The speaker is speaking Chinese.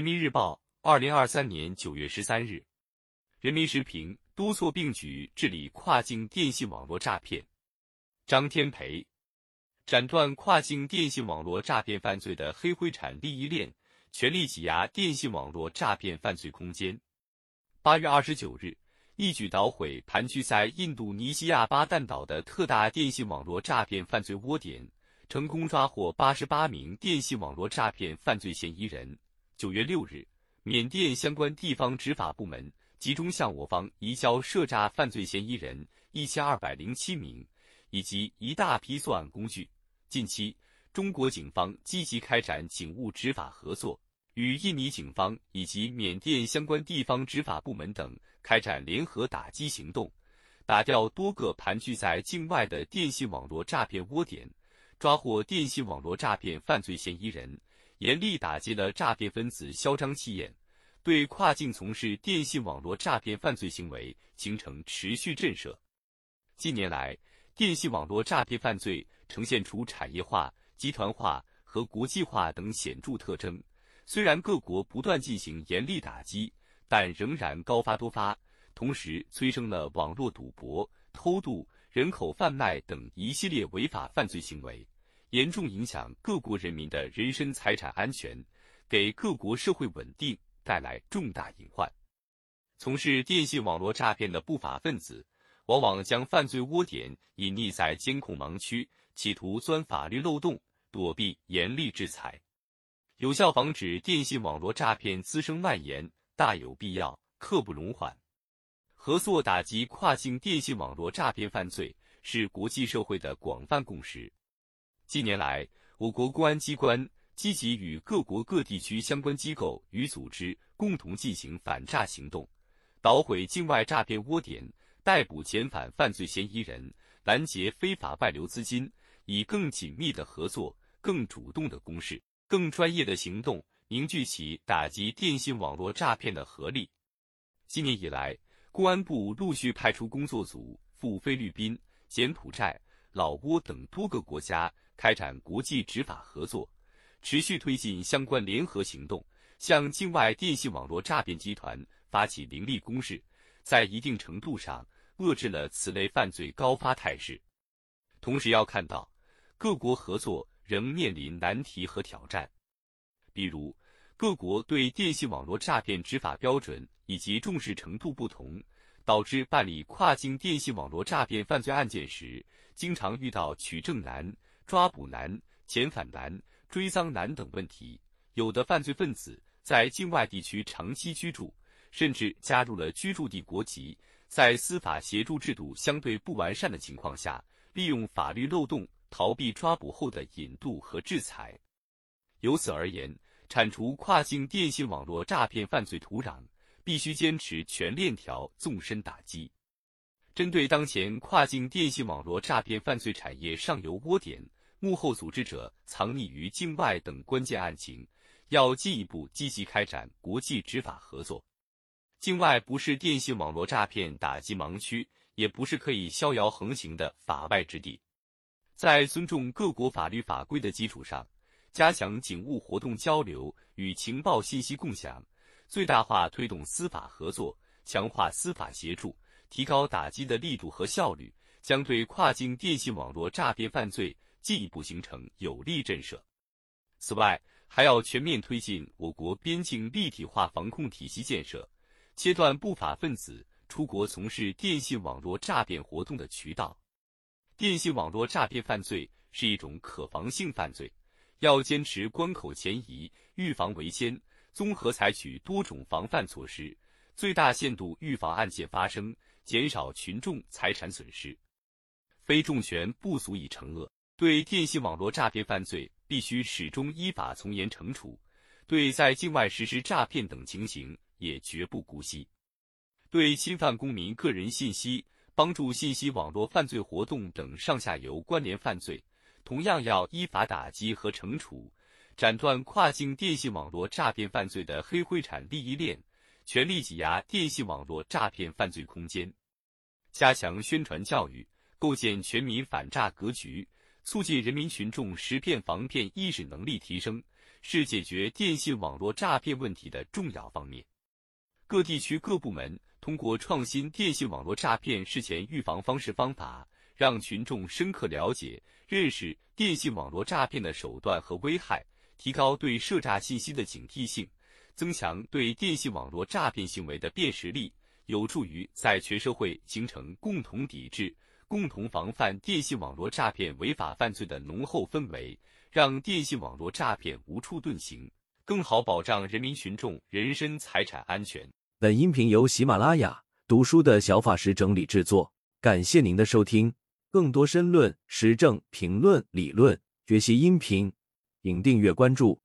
人民日报，二零二三年九月十三日。人民时评：多措并举治理跨境电信网络诈骗。张天培，斩断跨境电信网络诈骗犯罪的黑灰产利益链，全力挤压电信网络诈骗犯罪空间。八月二十九日。一举捣毁盘踞在印度尼西亚巴旦岛的特大电信网络诈骗犯罪窝点，成功抓获八十八名电信网络诈骗犯罪嫌疑人。九月六日，缅甸相关地方执法部门集中向我方移交涉诈犯罪嫌疑人一千二百零七名，以及一大批作案工具。近期，中国警方积极开展警务执法合作。与印尼警方以及缅甸相关地方执法部门等开展联合打击行动，打掉多个盘踞在境外的电信网络诈骗窝点，抓获电信网络诈骗犯罪嫌疑人，严厉打击了诈骗分子嚣张气焰，对跨境从事电信网络诈骗犯罪行为形成持续震慑。近年来，电信网络诈骗犯罪呈现出产业化、集团化和国际化等显著特征。虽然各国不断进行严厉打击，但仍然高发多发，同时催生了网络赌博、偷渡、人口贩卖等一系列违法犯罪行为，严重影响各国人民的人身财产安全，给各国社会稳定带来重大隐患。从事电信网络诈骗的不法分子，往往将犯罪窝点隐匿在监控盲区，企图钻法律漏洞，躲避严厉制裁。有效防止电信网络诈骗滋生蔓延，大有必要，刻不容缓。合作打击跨境电信网络诈骗犯罪是国际社会的广泛共识。近年来，我国公安机关积极与各国各地区相关机构与组织共同进行反诈行动，捣毁境外诈骗窝点，逮捕遣返犯罪嫌疑人，拦截非法外流资金，以更紧密的合作、更主动的攻势。更专业的行动，凝聚起打击电信网络诈骗的合力。今年以来，公安部陆续派出工作组赴菲律宾、柬埔寨、老挝等多个国家开展国际执法合作，持续推进相关联合行动，向境外电信网络诈骗集团发起凌厉攻势，在一定程度上遏制了此类犯罪高发态势。同时，要看到各国合作。仍面临难题和挑战，比如各国对电信网络诈骗执法标准以及重视程度不同，导致办理跨境电信网络诈骗犯罪案件时，经常遇到取证难、抓捕难、遣返难、追赃难等问题。有的犯罪分子在境外地区长期居住，甚至加入了居住地国籍，在司法协助制度相对不完善的情况下，利用法律漏洞。逃避抓捕后的引渡和制裁，由此而言，铲除跨境电信网络诈骗犯罪土壤，必须坚持全链条纵深打击。针对当前跨境电信网络诈骗犯罪产业上游窝点、幕后组织者藏匿于境外等关键案情，要进一步积极开展国际执法合作。境外不是电信网络诈骗打击盲区，也不是可以逍遥横行的法外之地。在尊重各国法律法规的基础上，加强警务活动交流与情报信息共享，最大化推动司法合作，强化司法协助，提高打击的力度和效率，将对跨境电信网络诈骗犯罪进一步形成有力震慑。此外，还要全面推进我国边境立体化防控体系建设，切断不法分子出国从事电信网络诈骗活动的渠道。电信网络诈骗犯罪是一种可防性犯罪，要坚持关口前移、预防为先，综合采取多种防范措施，最大限度预防案件发生，减少群众财产损失。非重拳不足以惩恶，对电信网络诈骗犯罪必须始终依法从严惩处，对在境外实施诈骗等情形也绝不姑息，对侵犯公民个人信息。帮助信息网络犯罪活动等上下游关联犯罪，同样要依法打击和惩处，斩断跨境电信网络诈骗犯罪的黑灰产利益链，全力挤压电信网络诈骗犯罪空间，加强宣传教育，构建全民反诈格局，促进人民群众识骗防骗意识能力提升，是解决电信网络诈骗问题的重要方面。各地区各部门通过创新电信网络诈骗事前预防方式方法，让群众深刻了解、认识电信网络诈骗的手段和危害，提高对涉诈信息的警惕性，增强对电信网络诈骗行为的辨识力，有助于在全社会形成共同抵制。共同防范电信网络诈骗违法犯罪的浓厚氛围，让电信网络诈骗无处遁形，更好保障人民群众人身财产安全。本音频由喜马拉雅读书的小法师整理制作，感谢您的收听。更多深论、时政评论、理论学习音频，请订阅关注。